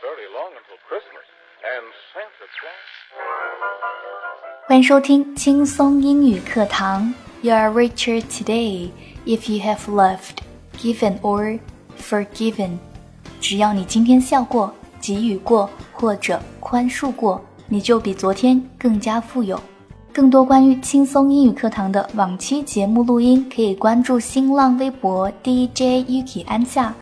very long until Christmas. And Santa Claus. 欢迎收听轻松英语课堂。You are richer today if you have loved, given or forgiven. 只要你今天笑过、给予过或者宽恕过，你就比昨天更加富有。更多关于轻松英语课堂的往期节目录音，可以关注新浪微博 DJ Yuki 安夏。